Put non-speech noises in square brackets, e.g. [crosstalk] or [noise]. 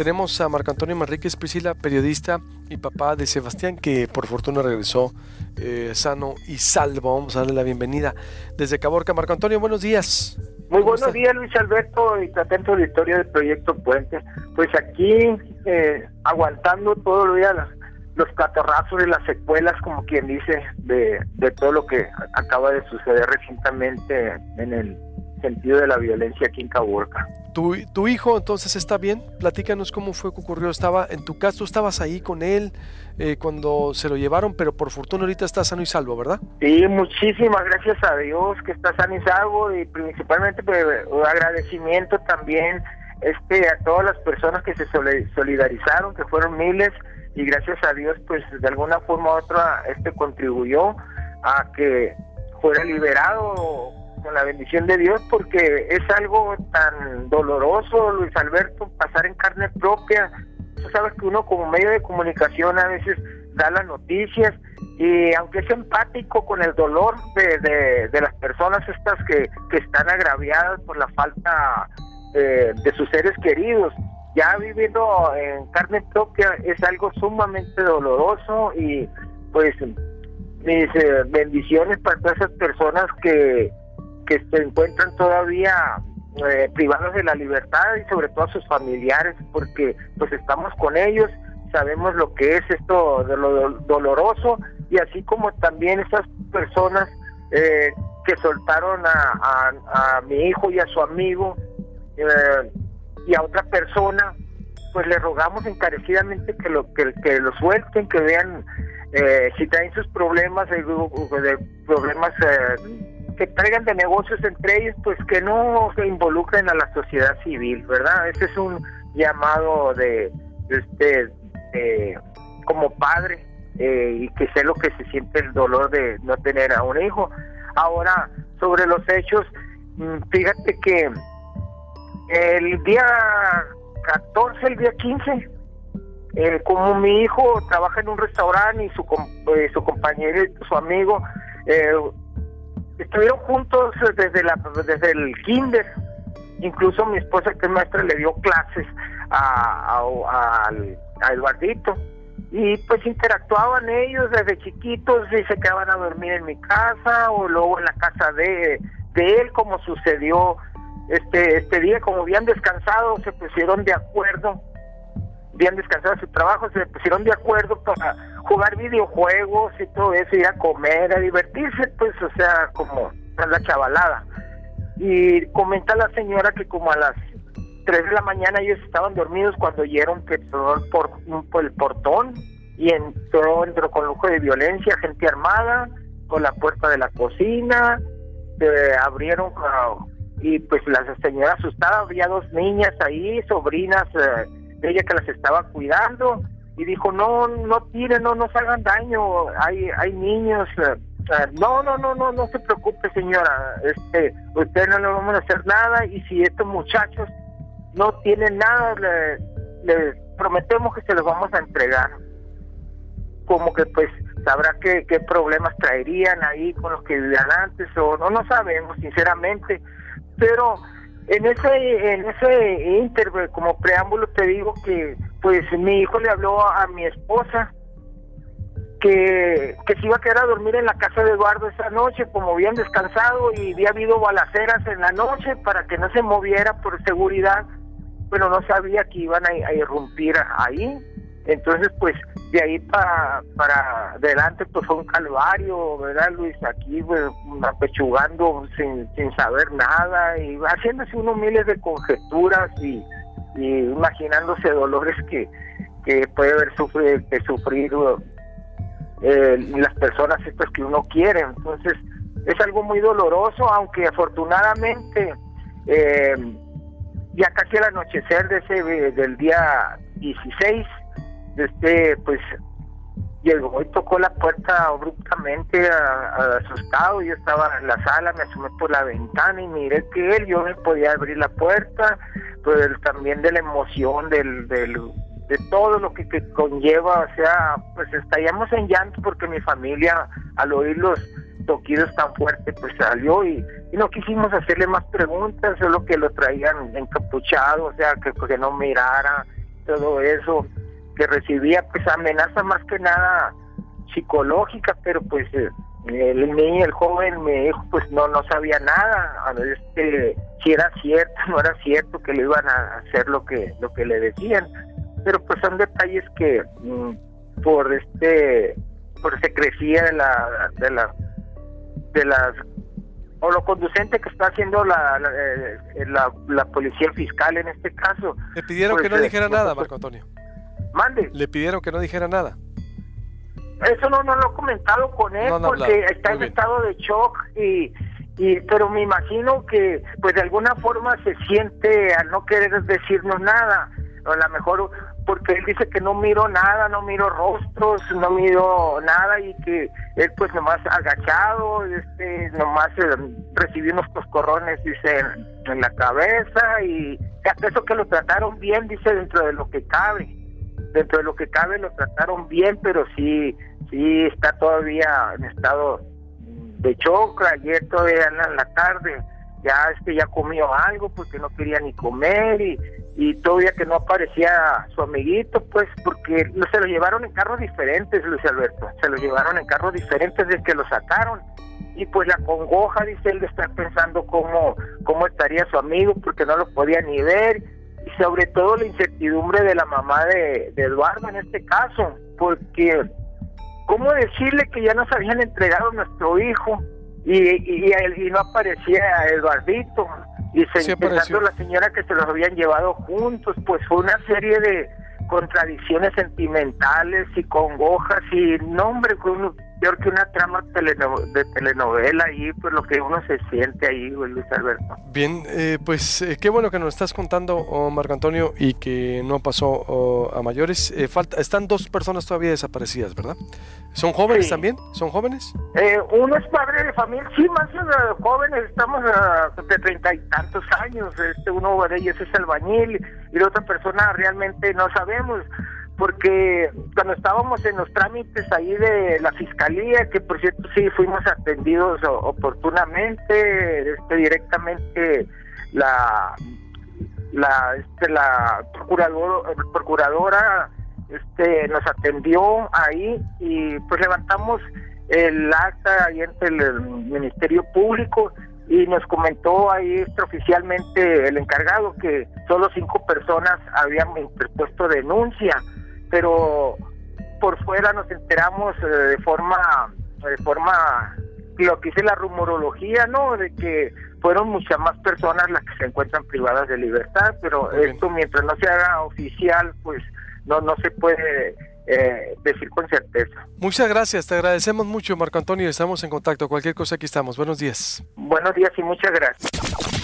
Tenemos a Marco Antonio Manríquez Priscila, periodista y papá de Sebastián, que por fortuna regresó eh, sano y salvo. Vamos a darle la bienvenida desde Caborca. Marco Antonio, buenos días. Muy buenos días, Luis Alberto, y atento la historia del proyecto Puente. Pues aquí, eh, aguantando todo el día los catorrazos y las secuelas, como quien dice, de, de todo lo que acaba de suceder recientemente en el sentido de la violencia aquí en Caborca. ¿Tu, ¿Tu, hijo entonces está bien? Platícanos cómo fue que ocurrió. Estaba en tu casa, tú estabas ahí con él eh, cuando se lo llevaron, pero por fortuna ahorita está sano y salvo, ¿verdad? Sí, muchísimas gracias a Dios que está sano y salvo y principalmente pues, agradecimiento también este a todas las personas que se solidarizaron, que fueron miles y gracias a Dios pues de alguna forma u otra este contribuyó a que fuera liberado con la bendición de Dios porque es algo tan doloroso, Luis Alberto, pasar en carne propia. Tú sabes que uno como medio de comunicación a veces da las noticias y aunque es empático con el dolor de, de, las personas estas que, que, están agraviadas por la falta eh, de sus seres queridos, ya viviendo en carne propia es algo sumamente doloroso y pues mis eh, bendiciones para todas esas personas que que se encuentran todavía eh, privados de la libertad y sobre todo a sus familiares porque pues estamos con ellos sabemos lo que es esto de lo doloroso y así como también esas personas eh, que soltaron a, mi hijo y a su amigo eh, y a otra persona pues le rogamos encarecidamente que lo que, que lo suelten que vean si traen sus problemas de, de problemas que traigan de negocios entre ellos, pues que no se involucren a la sociedad civil, ¿verdad? Ese es un llamado de, este, como padre, eh, y que sé lo que se siente el dolor de no tener a un hijo. Ahora, sobre los hechos, mm, fíjate que el día 14, el día 15, eh, como mi hijo trabaja en un restaurante y su, eh, su compañero su amigo eh, estuvieron juntos desde la desde el kinder. Incluso mi esposa que es maestra le dio clases a, a, Eduardito. Y pues interactuaban ellos desde chiquitos y se quedaban a dormir en mi casa o luego en la casa de, de él como sucedió este este día. Como habían descansado se pusieron de acuerdo habían descansado su trabajo se pusieron de acuerdo para jugar videojuegos y todo eso, ir a comer, a divertirse, pues, o sea, como la chavalada. Y comenta la señora que como a las 3 de la mañana ellos estaban dormidos cuando oyeron que entró por, por el portón y entró, entró con lujo de violencia, gente armada, con la puerta de la cocina, abrieron y pues la señora asustada, había dos niñas ahí, sobrinas eh, ella que las estaba cuidando y dijo no no tiren no nos hagan daño hay hay niños eh, no no no no no se preocupe señora este usted no le vamos a hacer nada y si estos muchachos no tienen nada le, prometemos que se los vamos a entregar como que pues sabrá qué, qué problemas traerían ahí con los que vivían antes o no no sabemos sinceramente pero en ese en ese inter como preámbulo te digo que pues mi hijo le habló a, mi esposa que, que se iba a quedar a dormir en la casa de Eduardo esa noche, como habían descansado y había habido balaceras en la noche para que no se moviera por seguridad, pero no sabía que iban a, irrumpir ahí. Entonces, pues de ahí para, para adelante, pues fue un calvario, ¿verdad, Luis? Aquí, pues, apechugando sin, sin saber nada y haciéndose unos miles de conjeturas y y imaginándose dolores que, que puede haber sufrir, que sufrir eh, las personas estas que uno quiere. Entonces, es algo muy doloroso, aunque afortunadamente eh, ya casi al anochecer de ese del día 16, este, pues llegó y tocó la puerta abruptamente asustado. Yo estaba en la sala, me asomé por la ventana y miré que él, yo me podía abrir la puerta, pues también de la emoción, del, del, de todo lo que, conlleva, o sea, pues estallamos en llanto porque mi familia al oír los toquidos tan fuertes pues salió y, no quisimos hacerle más preguntas, solo que lo traían encapuchado, o sea, que, que no mirara, todo eso, que recibía pues amenaza más que nada psicológica, pero pues eh, el niño, el joven, mi hijo, pues no no sabía nada, a ver este, si era cierto, [laughs] no era cierto que le iban a hacer lo que lo que le decían, pero pues son detalles que mm, por este por se crecía de la de la de las o lo conducente que está haciendo la la, eh, la, policía fiscal en este caso. Le pidieron que no pues, dijera nada, Marco Antonio. Mande. Le pidieron que no dijera nada. Eso no, no lo he comentado con él porque está en estado de shock y, y pero me imagino que pues de alguna forma se siente al no querer decirnos nada o a lo mejor porque él dice que no miro nada, no miro rostros, no miro nada y que él pues nomás agachado, este, nomás eh, recibió unos coscorrones, dice, en, la cabeza y eso que lo trataron bien, dice, dentro de lo que cabe, dentro de lo que cabe lo trataron bien, pero sí, sí está todavía en estado de shock, ayer todavía en la tarde ya este ya comió algo porque no quería ni comer y y todavía que no aparecía su amiguito, pues porque se lo llevaron en carros diferentes, Luis Alberto, se lo llevaron en carros diferentes desde que lo sacaron. Y pues la congoja, dice él, de estar pensando cómo, cómo estaría su amigo, porque no lo podía ni ver, y sobre todo la incertidumbre de la mamá de, Eduardo en este caso, porque cómo decirle que ya nos habían entregado nuestro hijo y, y, y no aparecía Eduardito, y se, pensando la señora que se los habían llevado juntos, pues fue una serie de contradicciones sentimentales y congojas y no hombre, peor que una trama de telenovela ahí, pues lo que uno se siente ahí, Luis Alberto. Bien, eh, pues eh, qué bueno que nos estás contando, oh, Marco Antonio, y que no pasó oh, a mayores. Eh, falta, están dos personas todavía desaparecidas, ¿verdad? ¿Son jóvenes también? ¿Son jóvenes? uno es padre de familia, sí, más jóvenes, estamos de treinta y tantos años. Este uno de ellos es albañil y la otra persona realmente no sabemos porque cuando estábamos en los trámites ahí de la fiscalía, que por cierto sí fuimos atendidos oportunamente, este, directamente la la este, la procuradora este nos atendió ahí y pues levantamos el acta ahí ante el Ministerio Público y nos comentó ahí extraoficialmente el encargado que solo cinco personas habían interpuesto denuncia pero por fuera nos enteramos eh, de forma de forma lo que dice la rumorología, ¿no? De que fueron muchas más personas las que se encuentran privadas de libertad, pero esto mientras no se haga oficial, pues no no se puede eh, decir con certeza. Muchas gracias, te agradecemos mucho, Marco Antonio, estamos en contacto. Cualquier cosa aquí estamos. Buenos días. Buenos días y muchas gracias.